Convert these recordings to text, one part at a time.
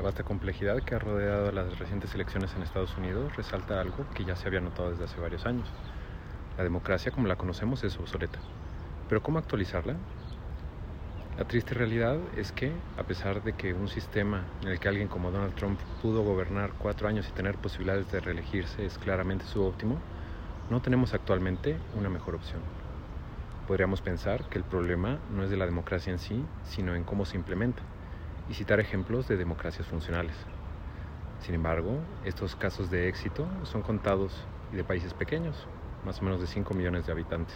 La vasta complejidad que ha rodeado las recientes elecciones en Estados Unidos resalta algo que ya se había notado desde hace varios años. La democracia como la conocemos es obsoleta. Pero ¿cómo actualizarla? La triste realidad es que, a pesar de que un sistema en el que alguien como Donald Trump pudo gobernar cuatro años y tener posibilidades de reelegirse es claramente su óptimo, no tenemos actualmente una mejor opción. Podríamos pensar que el problema no es de la democracia en sí, sino en cómo se implementa y citar ejemplos de democracias funcionales. Sin embargo, estos casos de éxito son contados y de países pequeños, más o menos de 5 millones de habitantes.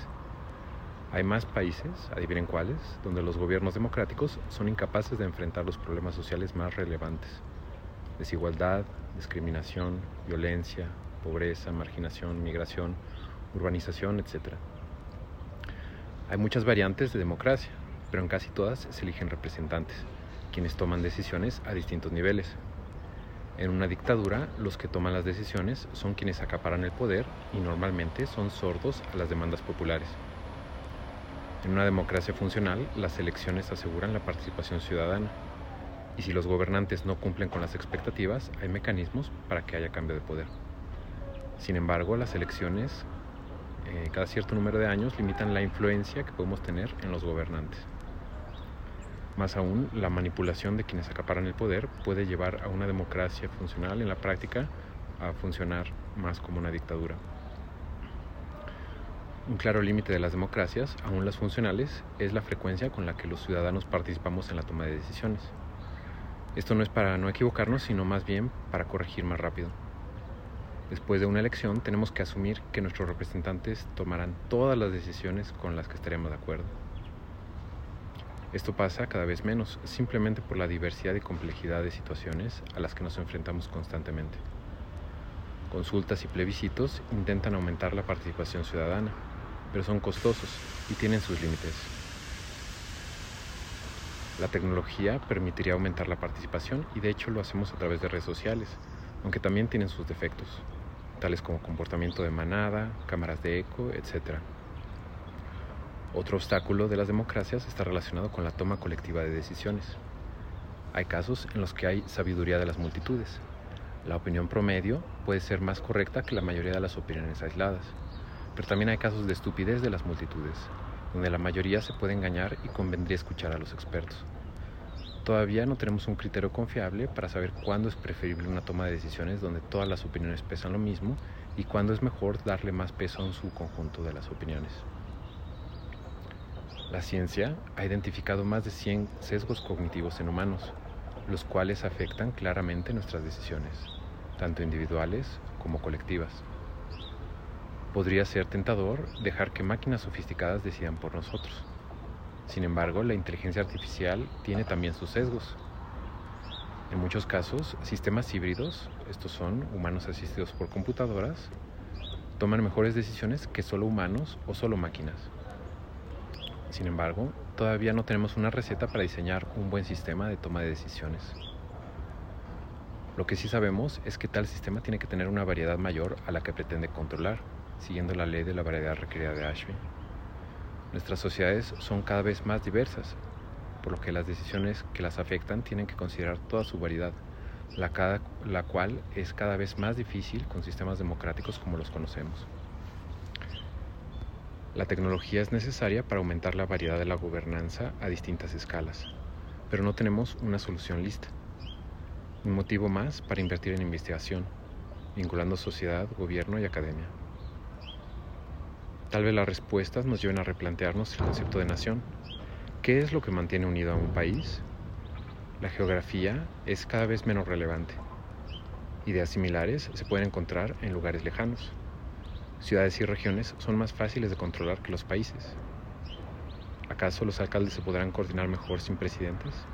Hay más países, adivinen cuáles, donde los gobiernos democráticos son incapaces de enfrentar los problemas sociales más relevantes. Desigualdad, discriminación, violencia, pobreza, marginación, migración, urbanización, etc. Hay muchas variantes de democracia, pero en casi todas se eligen representantes quienes toman decisiones a distintos niveles. En una dictadura, los que toman las decisiones son quienes acaparan el poder y normalmente son sordos a las demandas populares. En una democracia funcional, las elecciones aseguran la participación ciudadana. Y si los gobernantes no cumplen con las expectativas, hay mecanismos para que haya cambio de poder. Sin embargo, las elecciones eh, cada cierto número de años limitan la influencia que podemos tener en los gobernantes. Más aún, la manipulación de quienes acaparan el poder puede llevar a una democracia funcional en la práctica a funcionar más como una dictadura. Un claro límite de las democracias, aún las funcionales, es la frecuencia con la que los ciudadanos participamos en la toma de decisiones. Esto no es para no equivocarnos, sino más bien para corregir más rápido. Después de una elección tenemos que asumir que nuestros representantes tomarán todas las decisiones con las que estaremos de acuerdo esto pasa cada vez menos, simplemente por la diversidad y complejidad de situaciones a las que nos enfrentamos constantemente. Consultas y plebiscitos intentan aumentar la participación ciudadana, pero son costosos y tienen sus límites. La tecnología permitiría aumentar la participación y de hecho lo hacemos a través de redes sociales, aunque también tienen sus defectos, tales como comportamiento de manada, cámaras de eco, etc. Otro obstáculo de las democracias está relacionado con la toma colectiva de decisiones. Hay casos en los que hay sabiduría de las multitudes. La opinión promedio puede ser más correcta que la mayoría de las opiniones aisladas, pero también hay casos de estupidez de las multitudes, donde la mayoría se puede engañar y convendría escuchar a los expertos. Todavía no tenemos un criterio confiable para saber cuándo es preferible una toma de decisiones donde todas las opiniones pesan lo mismo y cuándo es mejor darle más peso a un subconjunto de las opiniones. La ciencia ha identificado más de 100 sesgos cognitivos en humanos, los cuales afectan claramente nuestras decisiones, tanto individuales como colectivas. Podría ser tentador dejar que máquinas sofisticadas decidan por nosotros. Sin embargo, la inteligencia artificial tiene también sus sesgos. En muchos casos, sistemas híbridos, estos son humanos asistidos por computadoras, toman mejores decisiones que solo humanos o solo máquinas. Sin embargo, todavía no tenemos una receta para diseñar un buen sistema de toma de decisiones. Lo que sí sabemos es que tal sistema tiene que tener una variedad mayor a la que pretende controlar, siguiendo la ley de la variedad requerida de Ashby. Nuestras sociedades son cada vez más diversas, por lo que las decisiones que las afectan tienen que considerar toda su variedad, la, cual es cada vez más difícil con sistemas democráticos como los conocemos. La tecnología es necesaria para aumentar la variedad de la gobernanza a distintas escalas, pero no tenemos una solución lista. Un motivo más para invertir en investigación, vinculando sociedad, gobierno y academia. Tal vez las respuestas nos lleven a replantearnos el concepto de nación. ¿Qué es lo que mantiene unido a un país? La geografía es cada vez menos relevante. Ideas similares se pueden encontrar en lugares lejanos ciudades y regiones son más fáciles de controlar que los países. ¿Acaso los alcaldes se podrán coordinar mejor sin presidentes?